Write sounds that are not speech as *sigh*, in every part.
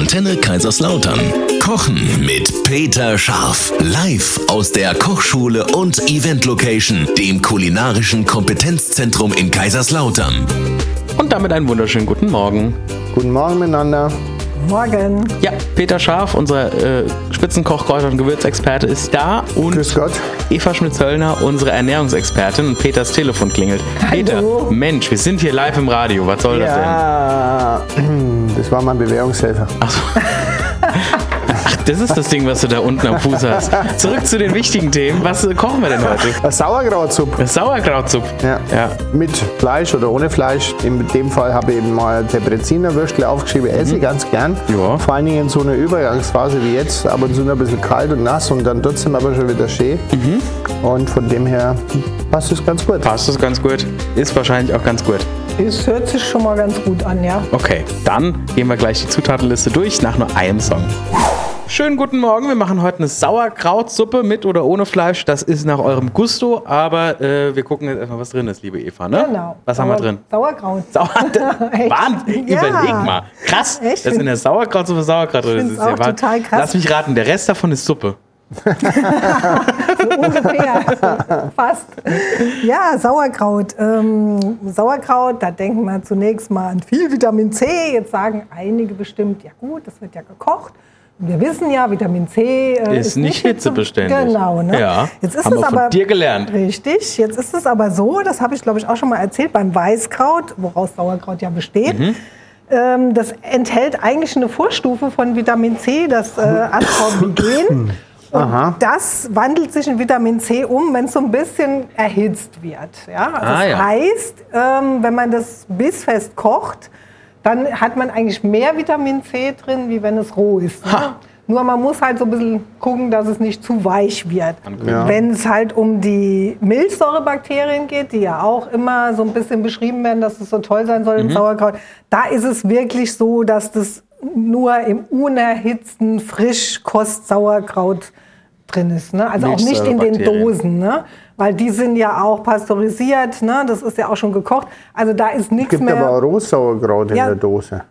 Antenne Kaiserslautern. Kochen mit Peter Scharf. Live aus der Kochschule und Event Location, dem kulinarischen Kompetenzzentrum in Kaiserslautern. Und damit einen wunderschönen guten Morgen. Guten Morgen miteinander. Morgen. Ja, Peter Scharf, unser äh, Spitzenkoch, Kräuter- und Gewürzexperte, ist da. Und Grüß Gott. Eva Schmidt-Zöllner, unsere Ernährungsexpertin. Und Peters Telefon klingelt. Hallo. Peter, Mensch, wir sind hier live im Radio. Was soll das denn? Ja, das war mein Bewährungshelfer. Ach, das ist das Ding, was du da unten am Fuß hast. Zurück zu den wichtigen Themen. Was äh, kochen wir denn heute? Sauerkrautsuppe. Sauerkrautsuppe. Ja. Ja. Mit Fleisch oder ohne Fleisch. In dem Fall habe ich eben mal Debreziner Würstel aufgeschrieben. Esse ich ganz gern. Ja. Vor allen Dingen in so einer Übergangsphase wie jetzt. Ab und zu noch ein bisschen kalt und nass und dann trotzdem aber schon wieder schön. Und von dem her passt es ganz gut. Passt das ganz gut? Ist wahrscheinlich auch ganz gut. Es hört sich schon mal ganz gut an, ja. Okay, dann gehen wir gleich die Zutatenliste durch nach nur einem Song. Schönen guten Morgen, wir machen heute eine Sauerkrautsuppe mit oder ohne Fleisch. Das ist nach eurem Gusto, aber äh, wir gucken jetzt erstmal, was drin ist, liebe Eva. Ne? Genau. Was haben wir Sauer- drin? Sauerkraut. *laughs* Sauer *laughs* Echt? Wahnsinn, Ja. überleg mal. Krass, Echt? dass in der Sauerkrautsuppe Sauerkraut drin ist. ist ja total krass. Lass mich raten, der Rest davon ist Suppe. So ungefähr. Fast. Ja, Sauerkraut. Ähm, Sauerkraut, da denken wir zunächst mal an viel Vitamin C. Jetzt sagen einige bestimmt, ja gut, das wird ja gekocht. Und wir wissen ja, Vitamin C äh, Ist nicht hitzebeständig. Genau, ne? Ja, Jetzt ist haben es wir von aber dir gelernt. Richtig. Jetzt ist es aber so, das habe ich glaube ich auch schon mal erzählt beim Weißkraut, woraus Sauerkraut ja besteht. Mhm. Ähm, das enthält eigentlich eine Vorstufe von Vitamin C, das äh, Ascorbigen. *clears throat* *clears throat* Und das wandelt sich in Vitamin C um, wenn es so ein bisschen erhitzt wird. Ja? Also Ah, das ja. heißt, ähm, wenn man das bissfest kocht, dann hat man eigentlich mehr Vitamin C drin, wie wenn es roh ist. Ne? Nur man muss halt so ein bisschen gucken, dass es nicht zu weich wird. Ja. Wenn es halt um die Milchsäurebakterien geht, die ja auch immer so ein bisschen beschrieben werden, dass es so toll sein soll im Sauerkraut, da ist es wirklich so, dass das nur im unerhitzten Frischkost-Sauerkraut drin ist. Ne? Also auch nicht in den. Dosen, ne? weil die sind ja auch pasteurisiert, ne? das ist ja auch schon gekocht. Also da ist nichts Es gibt aber auch mehr. Rohsauerkraut in Ja. der Dose.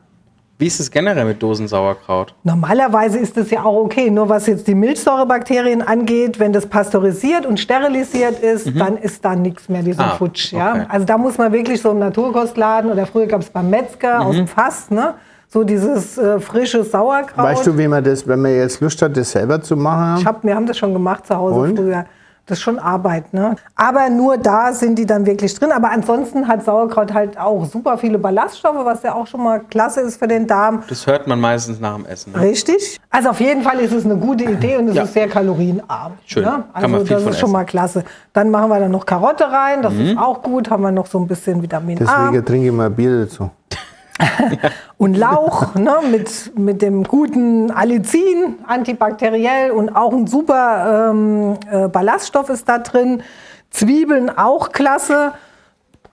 Wie ist es generell mit Dosensauerkraut? Normalerweise ist das ja auch okay. Nur was jetzt die Milchsäurebakterien angeht, wenn das pasteurisiert und sterilisiert ist, dann ist da nichts mehr, die sind Mhm. Ah, futsch. okay. Ja? Also da muss man wirklich so im Naturkostladen oder früher gab es beim Metzger aus Mhm. dem Fass, ne? So dieses äh, frische Sauerkraut. Weißt du, wie man das, wenn man jetzt Lust hat, das selber zu machen? Ich hab, wir haben das schon gemacht zu Hause Und? früher. Das ist schon Arbeit, ne? Aber nur da sind die dann wirklich drin. Aber ansonsten hat Sauerkraut halt auch super viele Ballaststoffe, was ja auch schon mal klasse ist für den Darm. Das hört man meistens nach dem Essen. Ne? Richtig. Also auf jeden Fall ist es eine gute Idee und es Ja. ist sehr kalorienarm. Schön. Ne? Kann Also man viel das von ist schon essen. mal klasse. Dann machen wir da noch Karotte rein, das Mhm. ist auch gut. Haben wir noch so ein bisschen Vitamin A. Deswegen trinke ich mal Bier dazu. *laughs* *laughs* Und Lauch ne, mit, mit dem guten Allicin, antibakteriell und auch ein super ähm, äh, Ballaststoff ist da drin. Zwiebeln auch klasse.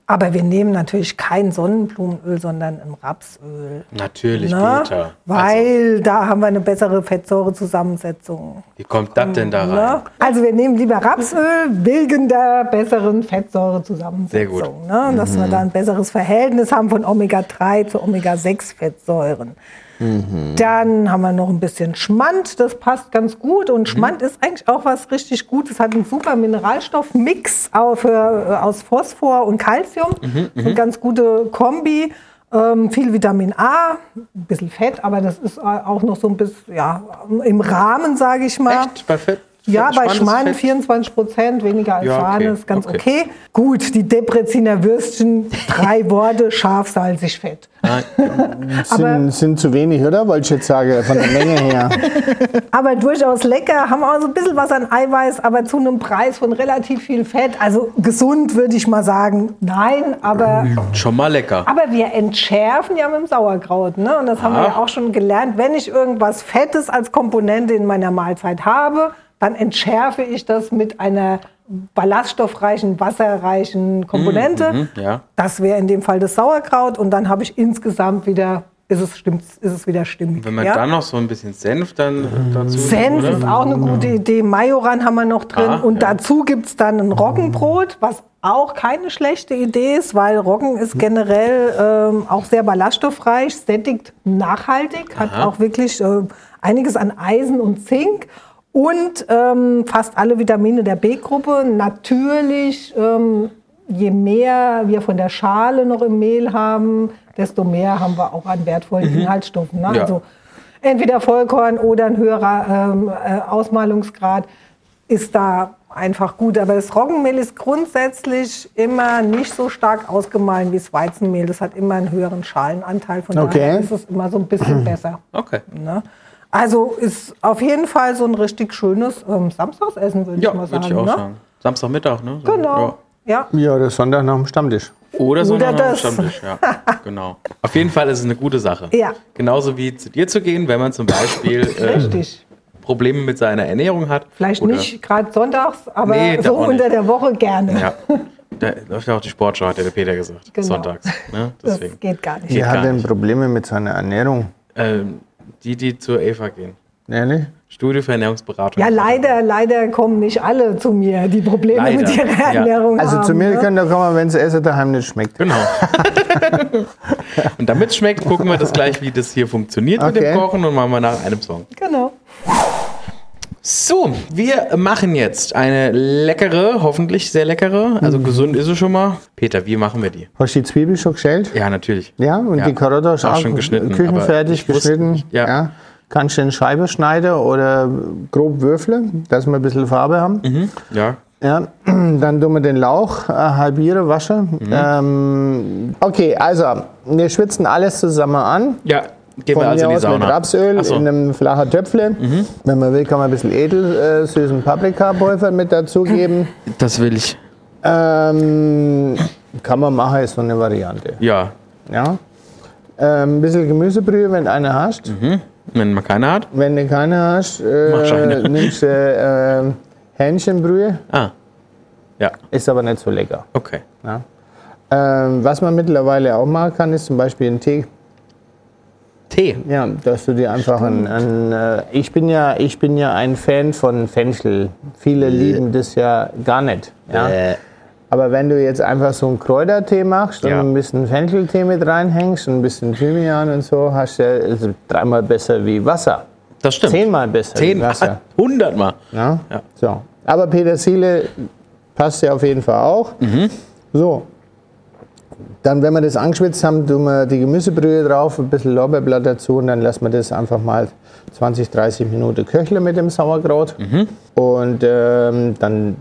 Aber wir nehmen natürlich kein Sonnenblumenöl, sondern ein Rapsöl. Natürlich, Ne? Peter. Also, Weil da haben wir eine bessere Fettsäurezusammensetzung. wie kommt das denn da rein? Ne? Also wir nehmen lieber Rapsöl wegen der besseren Fettsäurezusammensetzung. Sehr gut. Ne? Dass Mhm. wir da ein besseres Verhältnis haben von Omega-3 zu Omega-6-Fettsäuren. Mhm. Dann haben wir noch ein bisschen Schmand, das passt ganz gut. Und Schmand Mhm. ist eigentlich auch was richtig Gutes. Hat einen super Mineralstoffmix äh, aus Phosphor und Calcium. Mhm, Eine ganz gute Kombi. Ähm, viel Vitamin A, ein bisschen Fett, aber das ist auch noch so ein bisschen ja, im Rahmen, sage ich mal. Echt? Bei Fett? Ja, bei Fett? 24 Prozent, weniger als Ja, okay. Sahne, ist ganz Okay. okay. Gut, die Debreziner Würstchen, drei Worte, scharf, salzig, fett. *laughs* Sind, sind zu wenig, oder? Wollte ich jetzt sagen, von der Menge her. *laughs* Aber durchaus lecker, haben auch so ein bisschen was an Eiweiß, aber zu einem Preis von relativ viel Fett. Also gesund würde ich mal sagen, nein, aber, Schon mal lecker. aber wir entschärfen ja mit dem Sauerkraut. Ne? Und das haben wir Ah. ja auch schon gelernt. Wenn ich irgendwas Fettes als Komponente in meiner Mahlzeit habe, dann entschärfe ich das mit einer ballaststoffreichen, wasserreichen Komponente. mhm, ja. Das wäre in dem Fall das Sauerkraut und dann habe ich insgesamt wieder ist es, stimmt, ist es wieder stimmig. Wenn man ja? dann noch so ein bisschen Senf dann dazu Senf oder? ist auch eine gute Idee. Majoran haben wir noch drin. Ah, und ja. dazu gibt es dann ein Roggenbrot, was auch keine schlechte Idee ist, weil Roggen ist generell ähm, auch sehr ballaststoffreich, sättigt nachhaltig, hat Aha. auch wirklich äh, einiges an Eisen und Zink und ähm, fast alle Vitamine der B-Gruppe. Natürlich, ähm, je mehr wir von der Schale noch im Mehl haben, desto mehr haben wir auch an wertvollen Inhaltsstoffen. Ne? Mhm. Ja. Also entweder Vollkorn oder ein höherer ähm, äh, Ausmalungsgrad ist da einfach gut. Aber das Roggenmehl ist grundsätzlich immer nicht so stark ausgemahlen wie das Weizenmehl. Das hat immer einen höheren Schalenanteil. Von Okay. daher ist es immer so ein bisschen *clears throat* besser. Okay. Ne? Also ist auf jeden Fall so ein richtig schönes ähm, Samstagsessen, würde Ja, ich mal würde sagen. ich auch ne? sagen. Samstagmittag, ne? So, Genau. Ja. Ja, oder Sonntag nach dem Stammtisch. Ja. Oder so Oder nach das. Stammtisch, ja. *laughs* genau. Auf jeden Fall ist es eine gute Sache. Ja. Genauso wie zu dir zu gehen, wenn man zum Beispiel *laughs* äh, Richtig. Probleme mit seiner Ernährung hat. Vielleicht Oder- nicht gerade sonntags, aber Nee, so unter der Woche gerne. Ja. *laughs* Da läuft ja auch die Sportschau, hat ja der Peter gesagt. Genau. Sonntags. Ne? Das Deswegen. geht gar nicht. Wer hat denn. Probleme mit seiner Ernährung? Ähm, die, die zur Eva gehen. Ehrlich? Studie für Ernährungsberatung. Ja, leider, leider kommen nicht alle zu mir, die Probleme Leider, mit ihrer ja. Ernährung Also haben. zu mir ne? könnt ihr kommen, wenn das Essen daheim nicht schmeckt. Genau. *laughs* und damit es schmeckt, gucken wir das gleich, wie das hier funktioniert mit Okay. dem Kochen und machen wir nach einem Song. Genau. So, wir machen jetzt eine leckere, hoffentlich sehr leckere, Mhm. also gesund ist sie schon mal. Peter, wie machen wir die? Hast du die Zwiebel schon geschält? Ja, natürlich. Ja, und Ja, die Karotte du auch auch schon geschnitten, küchenfertig geschnitten. ja. Kannst du in Scheibe schneiden oder grob würfeln, dass wir ein bisschen Farbe haben. Mhm. Ja, Ja, *clears throat* dann tun wir den Lauch äh, halbieren, waschen. Mhm. Ähm, okay, also wir schwitzen alles zusammen an. ja gehen wir also in die aus mit Sauna. Rapsöl so. Mhm. in einem flachen Töpfle. Wenn man will, kann man ein bisschen edel äh, süßen Paprikapulver mit dazugeben. Das will ich. ähm, kann man machen, ist so eine Variante. Ja, Ja. Ähm, ein bisschen Gemüsebrühe, wenn eine hast. Mhm. wenn man keine hat. Wenn du keine hast, äh, *laughs* nimmst du äh, Hähnchenbrühe. Ah, ja, Ist aber nicht so lecker. okay. Ja. Ähm, was man mittlerweile auch machen kann, ist zum Beispiel ein Tee. Tee. Ja, dass du dir einfach ein, ein äh, ich bin ja ich bin ja ein Fan von Fenchel. Viele lieben das ja gar nicht. Ja. Äh, Aber wenn du jetzt einfach so einen Kräutertee machst Ja. und ein bisschen Fencheltee mit reinhängst und ein bisschen Thymian und so, hast du ja also dreimal besser wie Wasser. das stimmt. Zehnmal besser Zehn, wie Wasser. *laughs* hundertmal. Ja? Ja. So. Aber Petersilie passt ja auf jeden Fall auch. Mhm. So. Dann, wenn wir das angeschwitzt haben, tun wir die Gemüsebrühe drauf, ein bisschen Lorbeerblatt dazu und dann lassen wir das einfach mal 20, 30 Minuten köcheln mit dem Sauerkraut. Mhm. Und ähm, dann,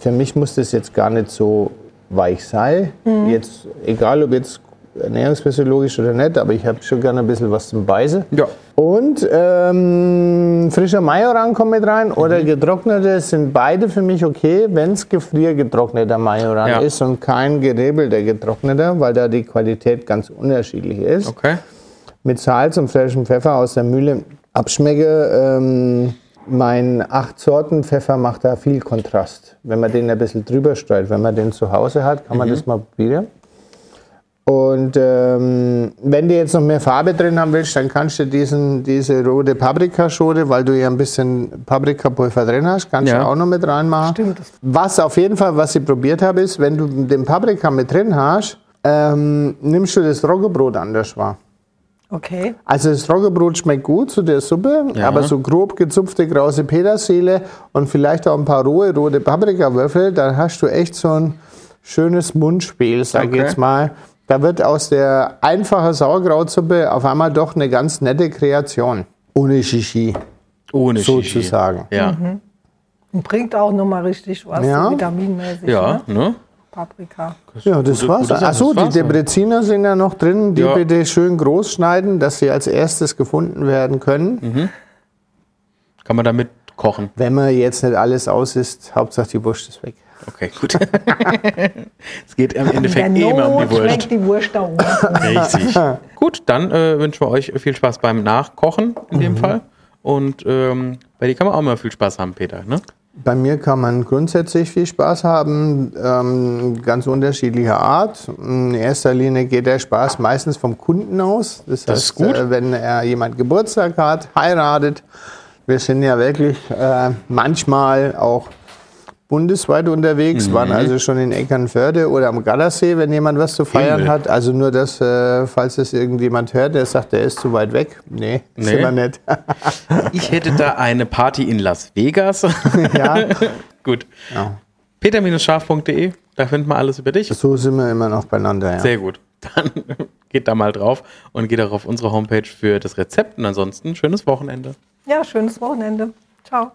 für mich muss das jetzt gar nicht so weich sein. Jetzt, egal ob jetzt ernährungsphysiologisch oder nicht, aber ich habe schon gerne ein bisschen was zum Beißen. Ja. Und ähm, frischer Majoran kommt mit rein Mhm. oder getrocknete sind beide für mich okay, wenn es gefriergetrockneter Majoran Ja. ist und kein gerebelter getrockneter, weil da die Qualität ganz unterschiedlich ist. Okay. Mit Salz und frischem Pfeffer aus der Mühle abschmecke. Ähm, mein acht Sorten Pfeffer macht da viel Kontrast. Wenn man den ein bisschen drüber streut, wenn man den zu Hause hat, kann Mhm. man das mal probieren. Und ähm, wenn du jetzt noch mehr Farbe drin haben willst, dann kannst du diesen, diese rote Paprikaschote, weil du ja ein bisschen Paprikapulver drin hast, kannst Ja. du auch noch mit reinmachen. Stimmt. Was auf jeden Fall, was ich probiert habe, ist, wenn du den Paprika mit drin hast, ähm, nimmst du das Roggenbrot anders wahr. Okay. Also das Roggenbrot schmeckt gut zu der Suppe, Ja. aber so grob gezupfte krause Petersilie und vielleicht auch ein paar rohe rote Paprikawürfel, dann hast du echt so ein schönes Mundspiel, sag ich Okay. jetzt mal. Da wird aus der einfachen Sauerkrautsuppe auf einmal doch eine ganz nette Kreation. Ohne Shishi, Ohne Shishi. sozusagen. Ja. Und bringt auch nochmal richtig was, Ja. so vitaminmäßig. Ja, Ne? ne? Paprika. Ja, das Gute- war's. Achso, die. Debreziner sind ja noch drin. Die Ja. bitte schön groß schneiden, dass sie als erstes gefunden werden können. Mhm. Kann man damit kochen. Wenn man jetzt nicht alles aus ist, Hauptsache die Wurst ist weg. Okay, gut. *laughs* es geht im Der Endeffekt immer um die Wurst. die Wurst da oben. Richtig. *laughs* Gut, dann äh, wünschen wir euch viel Spaß beim Nachkochen in Mhm. dem Fall. Und ähm, bei dir kann man auch mal viel Spaß haben, Peter. Ne? Bei mir kann man grundsätzlich viel Spaß haben, ähm, ganz unterschiedlicher Art. In erster Linie geht der Spaß meistens vom Kunden aus. Das, Das heißt, ist gut. Äh, wenn er jemand Geburtstag hat, heiratet, wir sind ja wirklich äh, manchmal auch bundesweit unterwegs, Mhm. waren also schon in Eckernförde oder am Gardasee, wenn jemand was zu feiern Himmel. hat. Also nur, dass, äh, falls das irgendjemand hört, der sagt, der ist zu weit weg. Nee, Nee. sind wir nicht. Ich hätte da eine Party in Las Vegas. *laughs* ja. Gut. Ja. Peter-scharf.de, da findet man alles über dich. So sind wir immer noch beieinander. Ja. Sehr gut. Dann *laughs* geht da mal drauf und geht auch auf unsere Homepage für das Rezept. Und ansonsten schönes Wochenende. Ja, schönes Wochenende. Ciao.